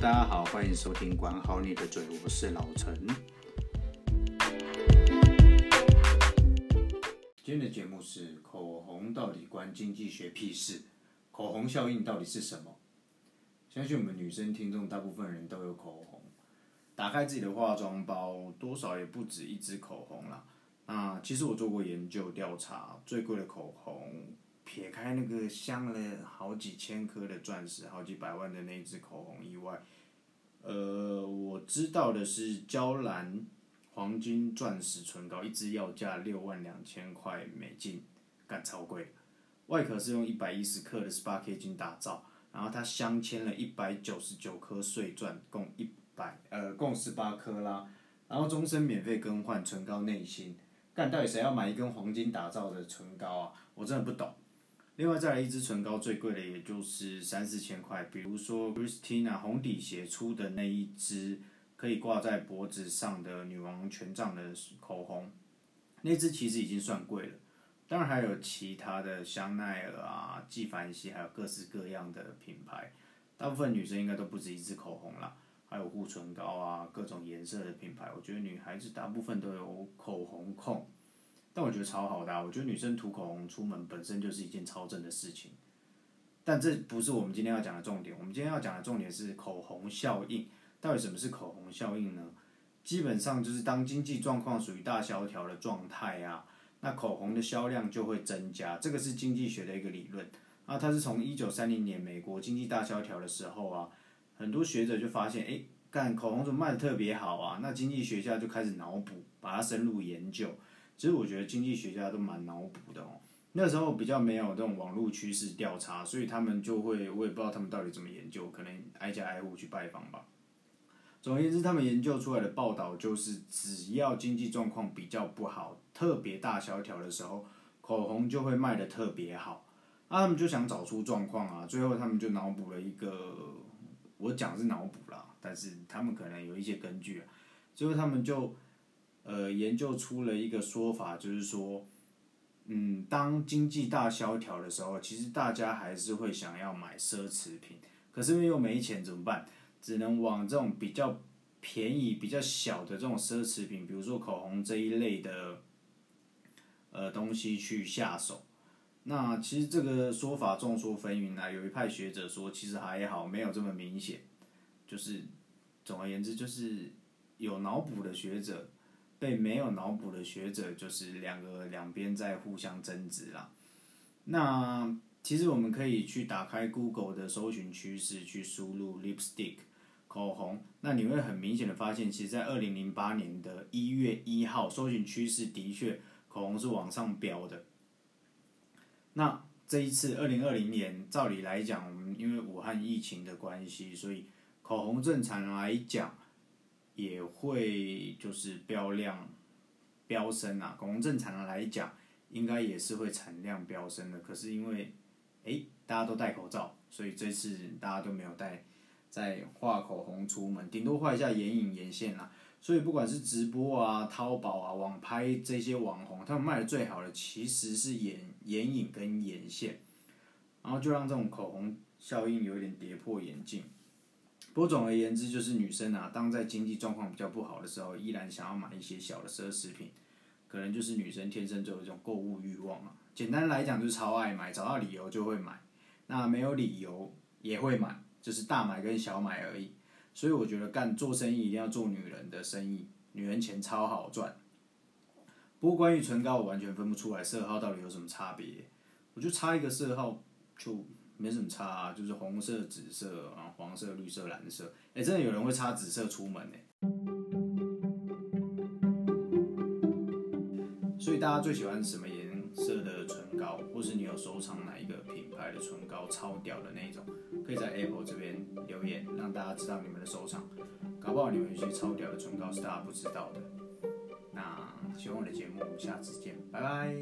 大家好，欢迎收听管好你的嘴，我是老陈。今天的节目是口红到底关经济学屁事？口红效应到底是什么？相信我们女生听众大部分人都有口红，打开自己的化妆包，多少也不止一支口红啦。那其实我做过研究调查，最贵的口红，撇开那个镶了好几千颗的钻石、好几百万的那支口红以外，呃，我知道的是娇兰黄金钻石唇膏，一支要价六万两千块美金，干超贵。外壳是用一百一十克的十八 K 金打造，然后它镶嵌了一百九十九颗碎钻，共一百呃共十八颗啦，然后终身免费更换唇膏内芯。干，到底谁要买一根黄金打造的唇膏啊？我真的不懂。另外再来一支唇膏，最贵的也就是三四千块，比如说 Christina 红底鞋出的那一支可以挂在脖子上的女王权杖的口红，那支其实已经算贵了。当然还有其他的香奈儿啊、纪梵希，还有各式各样的品牌。大部分女生应该都不止一支口红啦，还有护唇膏啊，各种颜色的品牌。我觉得女孩子大部分都有口红控。但我觉得超好的啊，我觉得女生涂口红出门本身就是一件超正的事情。但这不是我们今天要讲的重点，我们今天要讲的重点是口红效应。到底什么是口红效应呢？基本上就是当经济状况属于大萧条的状态啊，那口红的销量就会增加。这个是经济学的一个理论。啊，它是从一九三零年美国经济大萧条的时候啊，很多学者就发现，哎，干口红怎么卖得特别好啊？那经济学家就开始脑补，把它深入研究。其实我觉得经济学家都蛮脑补的哦。那时候比较没有这种网络趋势调查，所以他们就会，我也不知道他们到底怎么研究，可能挨家挨户去拜访吧。总而言之，他们研究出来的报道就是，只要经济状况比较不好，特别大萧条的时候，口红就会卖得特别好。那他们就想找出状况啊，最后他们就脑补了一个，我讲是脑补啦，但是他们可能有一些根据啊，最后他们就。呃，研究出了一个说法，就是说，嗯，当经济大萧条的时候，其实大家还是会想要买奢侈品，可是又没钱怎么办？只能往这种比较便宜、比较小的这种奢侈品，比如说口红这一类的，呃，东西去下手。那其实这个说法众说纷纭啊，有一派学者说，其实还好，没有这么明显。就是，总而言之，就是有脑补的学者。被没有脑补的学者，就是两个两边在互相争执啦。那其实我们可以去打开 Google 的搜寻趋势，去输入 lipstick 口红，那你会很明显的发现，其实，在二零零八年的一月一号，搜寻趋势的确口红是往上飙的。那这一次二零二零年，照理来讲，我们因为武汉疫情的关系，所以口红正常来讲。也会就是标量飙升啊，口红正常的来讲，应该也是会产量飙升的。可是因为，诶，大家都戴口罩，所以这次大家都没有戴，在画口红出门，顶多画一下眼影眼线啦。所以不管是直播啊、淘宝啊、网拍这些网红，他们卖的最好的其实是眼眼影跟眼线，然后就让这种口红效应有点跌破眼镜。不过总而言之，就是女生啊，当在经济状况比较不好的时候，依然想要买一些小的奢侈品，可能就是女生天生就有这种购物欲望啊。简单来讲，就是超爱买，找到理由就会买。那没有理由也会买，就是大买跟小买而已。所以我觉得干做生意一定要做女人的生意，女人钱超好赚。不过关于唇膏，我完全分不出来色号到底有什么差别。我就差一个色号就。没什么差啊，就是红色、紫色然后，黄色、绿色、蓝色。哎，真的有人会擦紫色出门呢。所以大家最喜欢什么颜色的唇膏，或是你有收藏哪一个品牌的唇膏超屌的那种，可以在 Apple 这边留言，让大家知道你们的收藏。搞不好你们有些超屌的唇膏是大家不知道的。那喜欢我的节目，下次见，拜拜。